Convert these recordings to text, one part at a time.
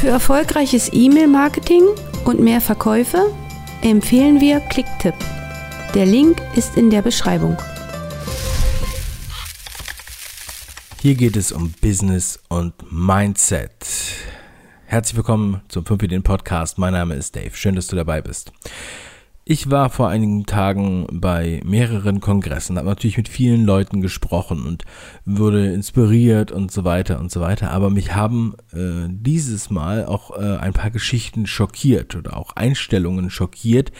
Für erfolgreiches E-Mail-Marketing und mehr Verkäufe empfehlen wir Clicktip. Der Link ist in der Beschreibung. Hier geht es um Business und Mindset. Herzlich willkommen zum 5 Ideen Podcast. Mein Name ist Dave. Schön, dass du dabei bist. Ich war vor einigen Tagen bei mehreren Kongressen, habe natürlich mit vielen Leuten gesprochen und wurde inspiriert und so weiter und so weiter. Aber mich haben äh, dieses Mal auch äh, ein paar Geschichten schockiert oder auch Einstellungen schockiert,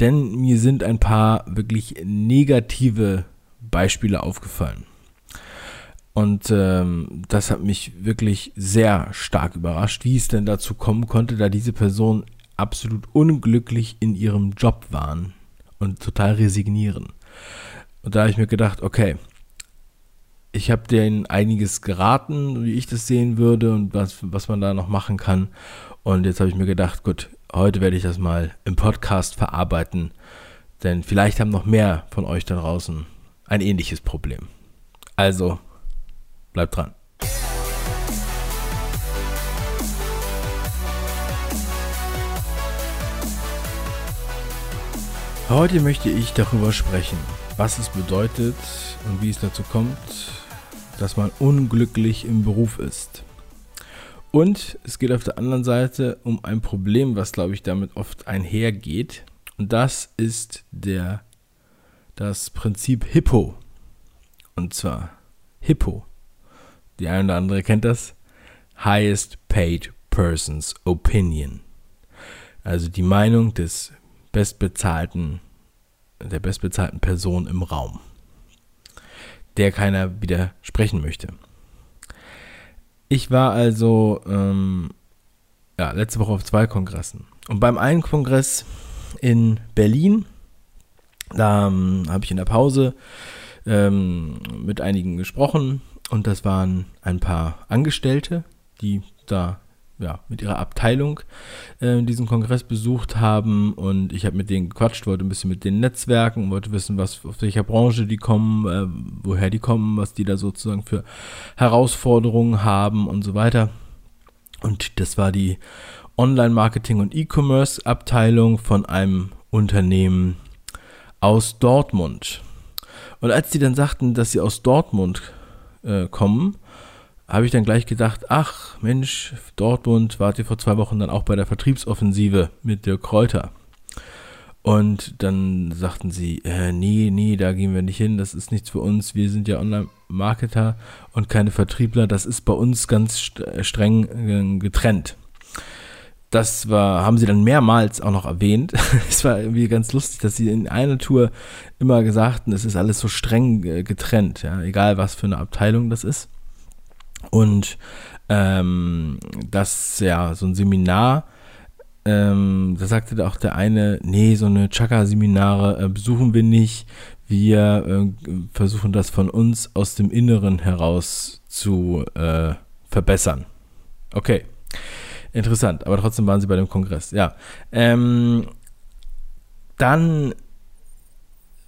denn mir sind ein paar wirklich negative Beispiele aufgefallen. Und ähm, das hat mich wirklich sehr stark überrascht, wie es denn dazu kommen konnte, da diese Person absolut unglücklich in ihrem Job waren und total resignieren. Und da habe ich mir gedacht, okay, ich habe denen einiges geraten, wie ich das sehen würde und was, was man da noch machen kann. Und jetzt habe ich mir gedacht, gut, heute werde ich das mal im Podcast verarbeiten, denn vielleicht haben noch mehr von euch da draußen ein ähnliches Problem. Also, bleibt dran. Heute möchte ich darüber sprechen, was es bedeutet und wie es dazu kommt, dass man unglücklich im Beruf ist. Und es geht auf der anderen Seite um ein Problem, was glaube ich damit oft einhergeht. Und das ist der, das Prinzip Hippo. Und zwar Hippo. Die eine oder andere kennt das. Highest Paid Person's Opinion. Also die Meinung des bestbezahlten, der bestbezahlten Person im Raum, der keiner widersprechen möchte. Ich war also ähm, ja, letzte Woche auf zwei Kongressen. Und beim einen Kongress in Berlin, da ähm, habe ich in der Pause ähm, mit einigen gesprochen und das waren ein paar Angestellte, die da ja, mit ihrer Abteilung äh, diesen Kongress besucht haben und ich habe mit denen gequatscht, wollte ein bisschen mit den Netzwerken, wollte wissen, was aus welcher Branche die kommen, äh, woher die kommen, was die da sozusagen für Herausforderungen haben und so weiter. Und das war die Online-Marketing und E-Commerce-Abteilung von einem Unternehmen aus Dortmund. Und als die dann sagten, dass sie aus Dortmund äh, kommen, habe ich dann gleich gedacht, ach Mensch, Dortmund wart ihr vor zwei Wochen dann auch bei der Vertriebsoffensive mit der Kräuter. Und dann sagten sie, äh, nee, nee, da gehen wir nicht hin, das ist nichts für uns, wir sind ja Online-Marketer und keine Vertriebler, das ist bei uns ganz streng äh, getrennt. Das war, haben sie dann mehrmals auch noch erwähnt. es war irgendwie ganz lustig, dass sie in einer Tour immer gesagt haben, es ist alles so streng äh, getrennt, ja, egal was für eine Abteilung das ist. Und ähm, das, ja, so ein Seminar, ähm, da sagte auch der eine, nee, so eine Chakra-Seminare äh, besuchen wir nicht. Wir äh, versuchen das von uns aus dem Inneren heraus zu äh, verbessern. Okay. Interessant, aber trotzdem waren sie bei dem Kongress. Ja. Ähm, dann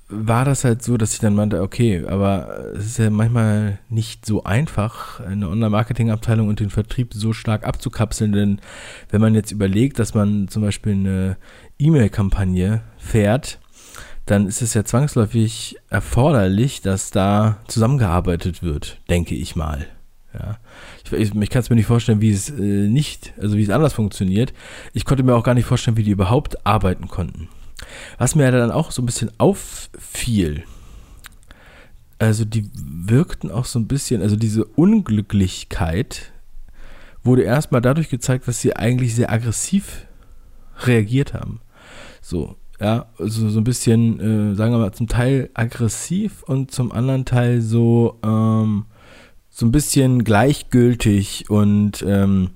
war das halt so, dass ich dann meinte, okay, aber es ist ja manchmal nicht so einfach, eine Online-Marketing-Abteilung und den Vertrieb so stark abzukapseln, denn wenn man jetzt überlegt, dass man zum Beispiel eine E-Mail-Kampagne fährt, dann ist es ja zwangsläufig erforderlich, dass da zusammengearbeitet wird, denke ich mal. Ja. Ich, ich, ich kann es mir nicht vorstellen, wie es äh, nicht, also wie es anders funktioniert. Ich konnte mir auch gar nicht vorstellen, wie die überhaupt arbeiten konnten. Was mir dann auch so ein bisschen auffiel, also die wirkten auch so ein bisschen, also diese Unglücklichkeit wurde erstmal dadurch gezeigt, dass sie eigentlich sehr aggressiv reagiert haben. So, ja, also so ein bisschen, äh, sagen wir mal, zum Teil aggressiv und zum anderen Teil so, ähm, so ein bisschen gleichgültig und ähm,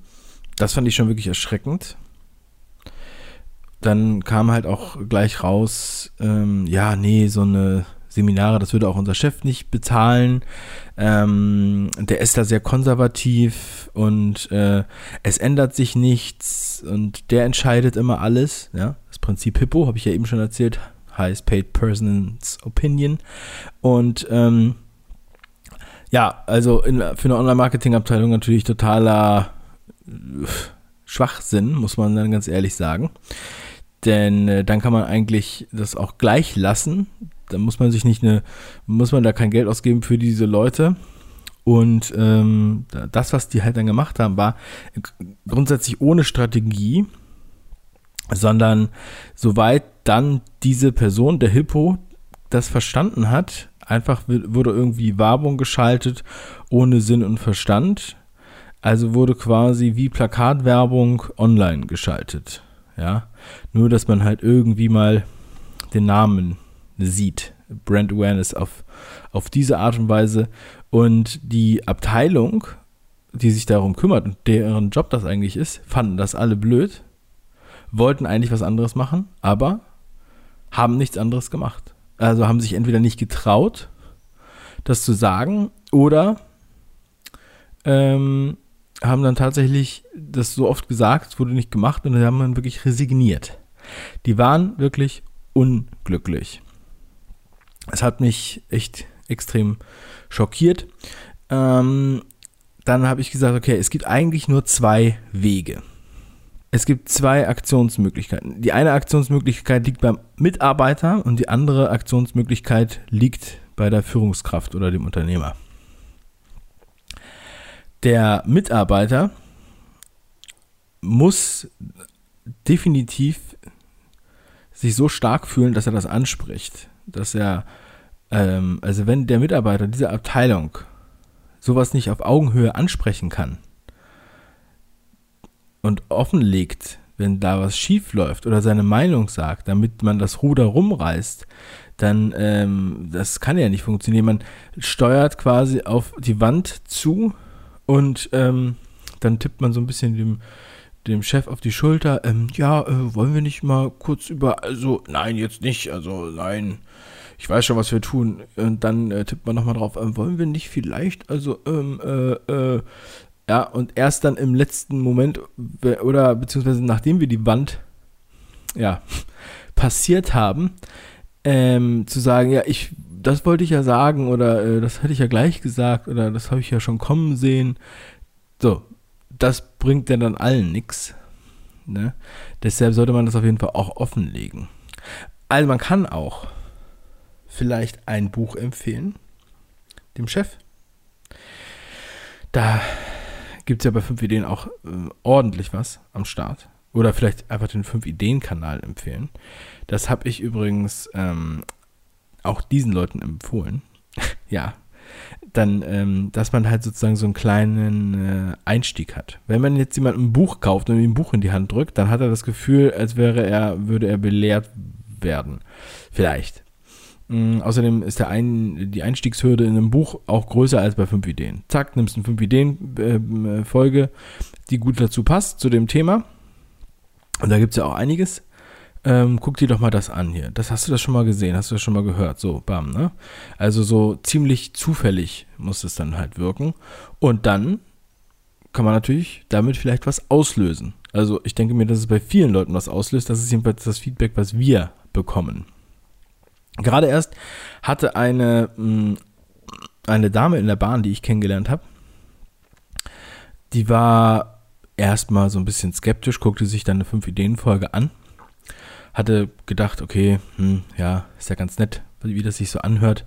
das fand ich schon wirklich erschreckend dann kam halt auch gleich raus, ähm, ja, nee, so eine Seminare, das würde auch unser Chef nicht bezahlen. Ähm, der ist da sehr konservativ und äh, es ändert sich nichts und der entscheidet immer alles. Ja? Das Prinzip Hippo, habe ich ja eben schon erzählt, Highest Paid Person's Opinion. Und ähm, ja, also in, für eine Online-Marketing-Abteilung natürlich totaler Schwachsinn, muss man dann ganz ehrlich sagen. Denn äh, dann kann man eigentlich das auch gleich lassen. Dann muss man sich nicht eine, muss man da kein Geld ausgeben für diese Leute. Und ähm, das, was die halt dann gemacht haben, war grundsätzlich ohne Strategie, sondern soweit dann diese Person, der Hippo, das verstanden hat, einfach wurde irgendwie Werbung geschaltet ohne Sinn und Verstand. Also wurde quasi wie Plakatwerbung online geschaltet. Ja, nur dass man halt irgendwie mal den Namen sieht. Brand Awareness auf, auf diese Art und Weise. Und die Abteilung, die sich darum kümmert und deren Job das eigentlich ist, fanden das alle blöd, wollten eigentlich was anderes machen, aber haben nichts anderes gemacht. Also haben sich entweder nicht getraut, das zu sagen, oder ähm, haben dann tatsächlich das so oft gesagt, es wurde nicht gemacht und dann haben dann wirklich resigniert. Die waren wirklich unglücklich. Es hat mich echt extrem schockiert. Ähm, dann habe ich gesagt, okay, es gibt eigentlich nur zwei Wege. Es gibt zwei Aktionsmöglichkeiten. Die eine Aktionsmöglichkeit liegt beim Mitarbeiter und die andere Aktionsmöglichkeit liegt bei der Führungskraft oder dem Unternehmer. Der Mitarbeiter muss definitiv sich so stark fühlen, dass er das anspricht. Dass er, ähm, also wenn der Mitarbeiter dieser Abteilung sowas nicht auf Augenhöhe ansprechen kann und offenlegt, wenn da was schief läuft oder seine Meinung sagt, damit man das Ruder rumreißt, dann ähm, das kann ja nicht funktionieren. Man steuert quasi auf die Wand zu und ähm, dann tippt man so ein bisschen dem, dem Chef auf die Schulter. Ähm, ja, äh, wollen wir nicht mal kurz über, also nein, jetzt nicht, also nein, ich weiß schon, was wir tun. Und dann äh, tippt man nochmal drauf, äh, wollen wir nicht vielleicht, also, ähm, äh, äh, ja, und erst dann im letzten Moment oder beziehungsweise nachdem wir die Wand, ja, passiert haben, ähm, zu sagen, ja, ich, das wollte ich ja sagen oder äh, das hätte ich ja gleich gesagt oder das habe ich ja schon kommen sehen. So, das bringt ja dann allen nichts. Ne? Deshalb sollte man das auf jeden Fall auch offenlegen. Also man kann auch vielleicht ein Buch empfehlen, dem Chef. Da gibt es ja bei fünf Ideen auch äh, ordentlich was am Start. Oder vielleicht einfach den 5-Ideen-Kanal empfehlen. Das habe ich übrigens ähm, auch diesen Leuten empfohlen. ja. Dann, ähm, dass man halt sozusagen so einen kleinen äh, Einstieg hat. Wenn man jetzt jemand ein Buch kauft und ihm ein Buch in die Hand drückt, dann hat er das Gefühl, als wäre er, würde er belehrt werden. Vielleicht. Ähm, außerdem ist der ein, die Einstiegshürde in einem Buch auch größer als bei 5 Ideen. Zack, nimmst du eine 5 Ideen-Folge, äh, die gut dazu passt, zu dem Thema und da gibt es ja auch einiges. Ähm, guck dir doch mal das an hier. Das hast du das schon mal gesehen, hast du das schon mal gehört. So, bam, ne? Also so ziemlich zufällig muss es dann halt wirken. Und dann kann man natürlich damit vielleicht was auslösen. Also ich denke mir, dass es bei vielen Leuten was auslöst. Das ist jedenfalls das Feedback, was wir bekommen. Gerade erst hatte eine, mm, eine Dame in der Bahn, die ich kennengelernt habe, die war erstmal so ein bisschen skeptisch, guckte sich dann eine Fünf-Ideen-Folge an, hatte gedacht, okay, hm, ja, ist ja ganz nett, wie das sich so anhört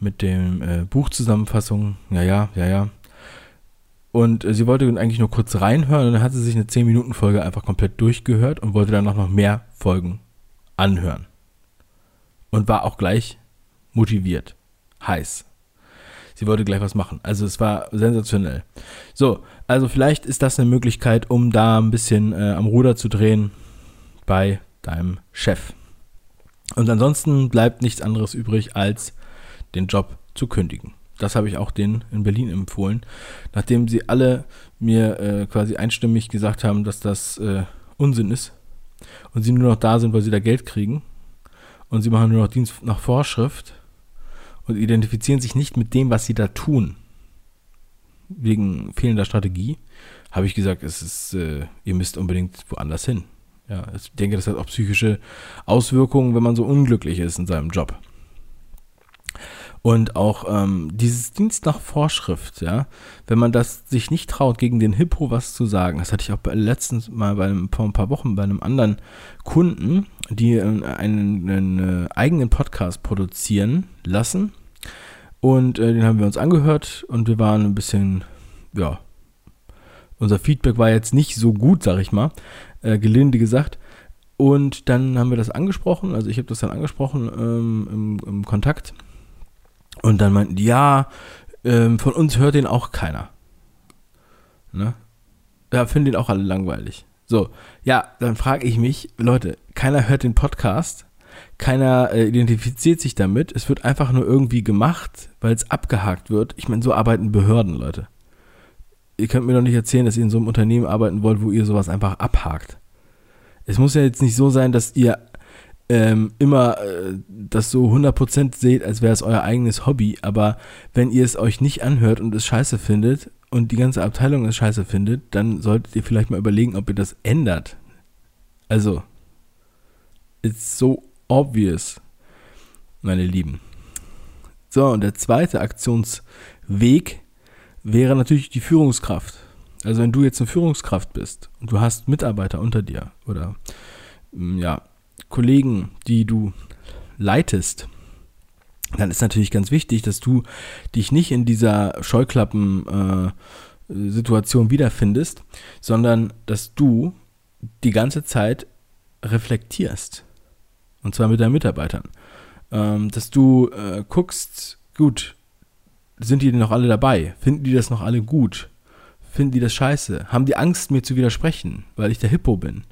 mit dem äh, Buchzusammenfassung, ja, ja, ja, ja. Und äh, sie wollte eigentlich nur kurz reinhören und dann hat sie sich eine 10-Minuten-Folge einfach komplett durchgehört und wollte dann noch mehr Folgen anhören. Und war auch gleich motiviert, heiß. Sie wollte gleich was machen. Also es war sensationell. So, also vielleicht ist das eine Möglichkeit, um da ein bisschen äh, am Ruder zu drehen bei deinem Chef. Und ansonsten bleibt nichts anderes übrig, als den Job zu kündigen. Das habe ich auch denen in Berlin empfohlen, nachdem sie alle mir äh, quasi einstimmig gesagt haben, dass das äh, Unsinn ist und sie nur noch da sind, weil sie da Geld kriegen und sie machen nur noch Dienst nach Vorschrift und identifizieren sich nicht mit dem, was sie da tun, wegen fehlender Strategie, habe ich gesagt, es ist, äh, ihr müsst unbedingt woanders hin. Ja, ich denke, das hat auch psychische Auswirkungen, wenn man so unglücklich ist in seinem Job. Und auch ähm, dieses Dienst nach Vorschrift, ja, wenn man das sich nicht traut, gegen den Hippo was zu sagen, das hatte ich auch letztens mal bei einem, vor ein paar Wochen bei einem anderen Kunden, die äh, einen, einen, äh, eigenen Podcast produzieren lassen. Und äh, den haben wir uns angehört und wir waren ein bisschen, ja, unser Feedback war jetzt nicht so gut, sag ich mal, äh, gelinde gesagt. Und dann haben wir das angesprochen, also ich habe das dann angesprochen ähm, im, im Kontakt und dann meinten die, ja, ähm, von uns hört den auch keiner. Ne? Ja, finden den auch alle langweilig. So, ja, dann frage ich mich, Leute, keiner hört den Podcast, keiner äh, identifiziert sich damit, es wird einfach nur irgendwie gemacht, weil es abgehakt wird. Ich meine, so arbeiten Behörden, Leute. Ihr könnt mir doch nicht erzählen, dass ihr in so einem Unternehmen arbeiten wollt, wo ihr sowas einfach abhakt. Es muss ja jetzt nicht so sein, dass ihr ähm, immer äh, das so 100% seht, als wäre es euer eigenes Hobby, aber wenn ihr es euch nicht anhört und es scheiße findet und die ganze Abteilung es scheiße findet, dann solltet ihr vielleicht mal überlegen, ob ihr das ändert. Also, it's so obvious, meine Lieben. So, und der zweite Aktionsweg wäre natürlich die Führungskraft. Also wenn du jetzt eine Führungskraft bist und du hast Mitarbeiter unter dir oder ja, Kollegen, die du leitest, dann ist natürlich ganz wichtig, dass du dich nicht in dieser Scheuklappen-Situation äh, wiederfindest, sondern dass du die ganze Zeit reflektierst. Und zwar mit deinen Mitarbeitern. Ähm, dass du äh, guckst, gut, sind die denn noch alle dabei? Finden die das noch alle gut? Finden die das scheiße? Haben die Angst, mir zu widersprechen, weil ich der Hippo bin?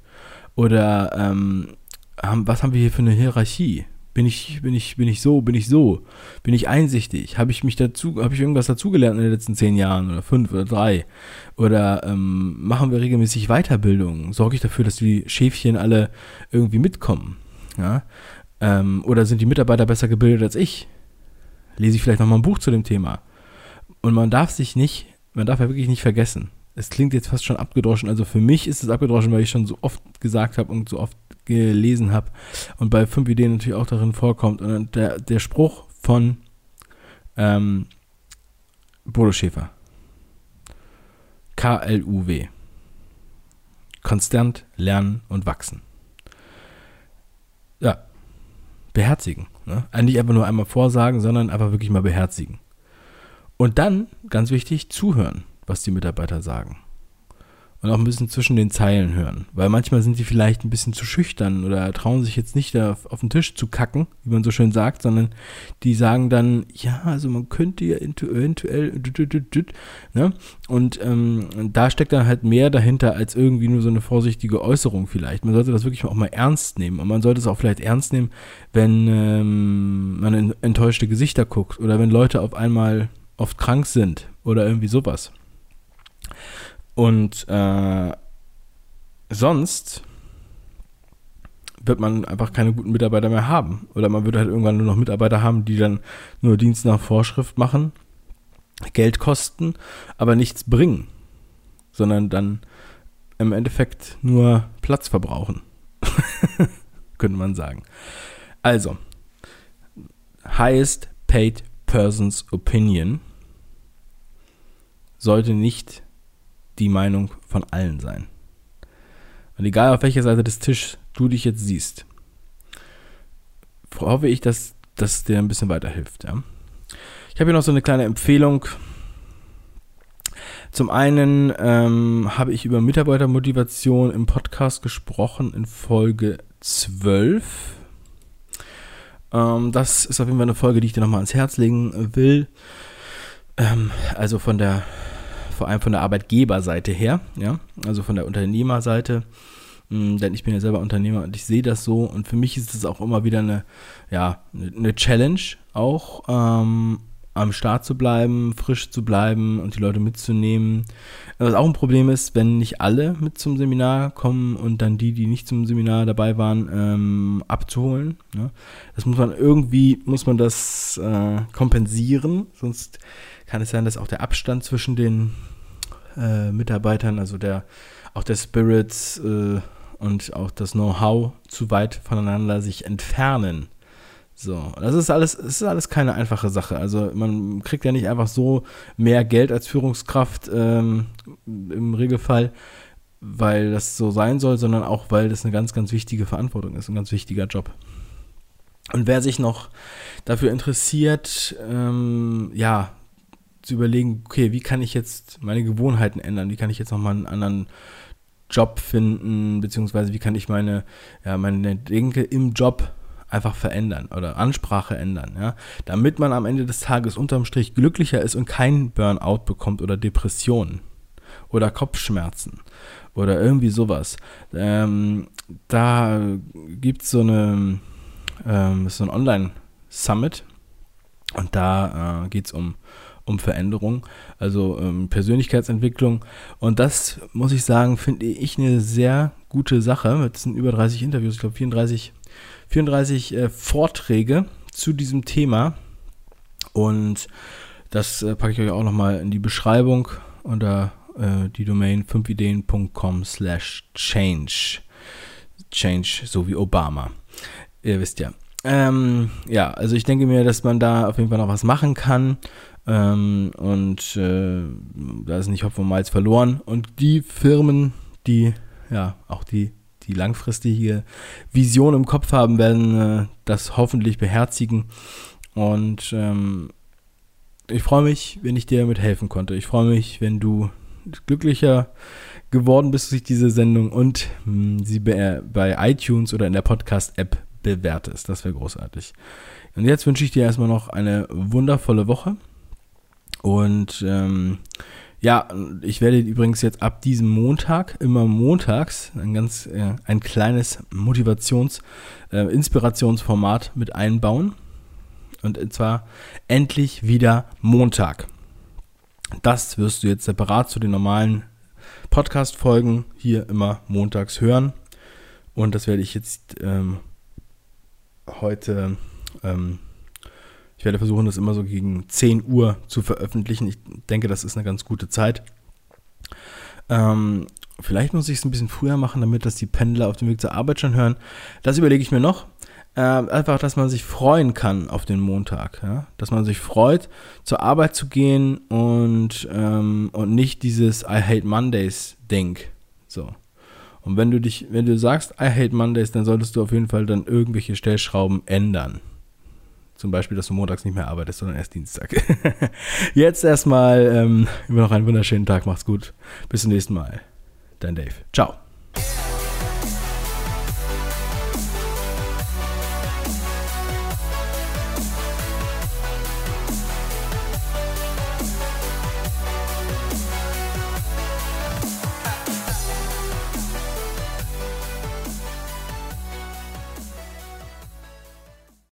Oder ähm, haben, was haben wir hier für eine Hierarchie? Bin ich, bin ich, bin ich so, bin ich so? Bin ich einsichtig? Habe ich mich dazu, habe ich irgendwas dazugelernt in den letzten zehn Jahren oder fünf oder drei? Oder ähm, machen wir regelmäßig Weiterbildung? Sorge ich dafür, dass die Schäfchen alle irgendwie mitkommen? Ja? Ähm, oder sind die Mitarbeiter besser gebildet als ich? Lese ich vielleicht nochmal ein Buch zu dem Thema? Und man darf sich nicht, man darf ja wirklich nicht vergessen. Es klingt jetzt fast schon abgedroschen. Also für mich ist es abgedroschen, weil ich schon so oft gesagt habe und so oft gelesen habe und bei fünf Ideen natürlich auch darin vorkommt. Und der, der Spruch von ähm, Bodo Schäfer. K-L-U-W. Konstant lernen und wachsen. Ja, beherzigen. Ne? Eigentlich einfach nur einmal vorsagen, sondern einfach wirklich mal beherzigen. Und dann, ganz wichtig, zuhören, was die Mitarbeiter sagen und auch ein bisschen zwischen den Zeilen hören. Weil manchmal sind sie vielleicht ein bisschen zu schüchtern oder trauen sich jetzt nicht auf, auf den Tisch zu kacken, wie man so schön sagt, sondern die sagen dann, ja, also man könnte ja eventuell, ne? Und ähm, da steckt dann halt mehr dahinter als irgendwie nur so eine vorsichtige Äußerung vielleicht. Man sollte das wirklich auch mal ernst nehmen und man sollte es auch vielleicht ernst nehmen, wenn ähm, man in enttäuschte Gesichter guckt oder wenn Leute auf einmal oft krank sind oder irgendwie sowas. Und äh, sonst wird man einfach keine guten Mitarbeiter mehr haben. Oder man wird halt irgendwann nur noch Mitarbeiter haben, die dann nur Dienst nach Vorschrift machen, Geld kosten, aber nichts bringen. Sondern dann im Endeffekt nur Platz verbrauchen. Könnte man sagen. Also, highest paid person's opinion sollte nicht die Meinung von allen sein. Und egal auf welcher Seite des Tisches du dich jetzt siehst, hoffe ich, dass das dir ein bisschen weiterhilft. Ja? Ich habe hier noch so eine kleine Empfehlung. Zum einen ähm, habe ich über Mitarbeitermotivation im Podcast gesprochen in Folge 12. Ähm, das ist auf jeden Fall eine Folge, die ich dir nochmal ans Herz legen will. Ähm, also von der vor allem von der Arbeitgeberseite her, ja, also von der Unternehmerseite. Hm, denn ich bin ja selber Unternehmer und ich sehe das so und für mich ist es auch immer wieder eine, ja, eine Challenge, auch ähm, am Start zu bleiben, frisch zu bleiben und die Leute mitzunehmen. Was auch ein Problem ist, wenn nicht alle mit zum Seminar kommen und dann die, die nicht zum Seminar dabei waren, ähm, abzuholen. Ne? Das muss man irgendwie, muss man das äh, kompensieren, sonst kann es sein, dass auch der Abstand zwischen den äh, Mitarbeitern, also der auch der Spirits äh, und auch das Know-how zu weit voneinander sich entfernen. So, das ist alles, das ist alles keine einfache Sache. Also man kriegt ja nicht einfach so mehr Geld als Führungskraft ähm, im Regelfall, weil das so sein soll, sondern auch, weil das eine ganz, ganz wichtige Verantwortung ist, ein ganz wichtiger Job. Und wer sich noch dafür interessiert, ähm, ja, zu überlegen, okay, wie kann ich jetzt meine Gewohnheiten ändern? Wie kann ich jetzt nochmal einen anderen Job finden, beziehungsweise wie kann ich meine, ja, meine Denke im Job einfach verändern oder Ansprache ändern, ja, damit man am Ende des Tages unterm Strich glücklicher ist und kein Burnout bekommt oder Depressionen oder Kopfschmerzen oder irgendwie sowas. Ähm, da gibt so eine ähm, so ein Online-Summit und da äh, geht es um um Veränderung, also ähm, Persönlichkeitsentwicklung. Und das, muss ich sagen, finde ich eine sehr gute Sache. Es sind über 30 Interviews, ich glaube 34 34 äh, Vorträge zu diesem Thema. Und das äh, packe ich euch auch nochmal in die Beschreibung unter äh, die Domain 5ideen.com slash change. Change, so wie Obama. Ihr wisst ja. Ähm, ja, also ich denke mir, dass man da auf jeden Fall noch was machen kann. Ähm, und äh, da ist nicht Hopfen und Malz verloren. Und die Firmen, die ja auch die die langfristige Vision im Kopf haben, werden äh, das hoffentlich beherzigen. Und ähm, ich freue mich, wenn ich dir damit helfen konnte. Ich freue mich, wenn du glücklicher geworden bist durch diese Sendung und mh, hm, sie bei, bei iTunes oder in der Podcast-App bewertest. Das wäre großartig. Und jetzt wünsche ich dir erstmal noch eine wundervolle Woche. Und ähm, ja, ich werde übrigens jetzt ab diesem Montag, immer montags, ein ganz, äh, ein kleines Motivations-, äh, Inspirationsformat mit einbauen. Und zwar endlich wieder Montag. Das wirst du jetzt separat zu den normalen Podcast-Folgen hier immer montags hören. Und das werde ich jetzt ähm, heute ähm, ich werde versuchen, das immer so gegen 10 Uhr zu veröffentlichen. Ich denke, das ist eine ganz gute Zeit. Ähm, vielleicht muss ich es ein bisschen früher machen, damit das die Pendler auf dem Weg zur Arbeit schon hören. Das überlege ich mir noch. Äh, einfach, dass man sich freuen kann auf den Montag. Ja? Dass man sich freut, zur Arbeit zu gehen und, ähm, und nicht dieses I hate Mondays Denk. So. Und wenn du dich, wenn du sagst I hate Mondays, dann solltest du auf jeden Fall dann irgendwelche Stellschrauben ändern. Zum Beispiel, dass du montags nicht mehr arbeitest, sondern erst Dienstag. Jetzt erstmal ähm, immer noch einen wunderschönen Tag. Macht's gut. Bis zum nächsten Mal. Dein Dave. Ciao.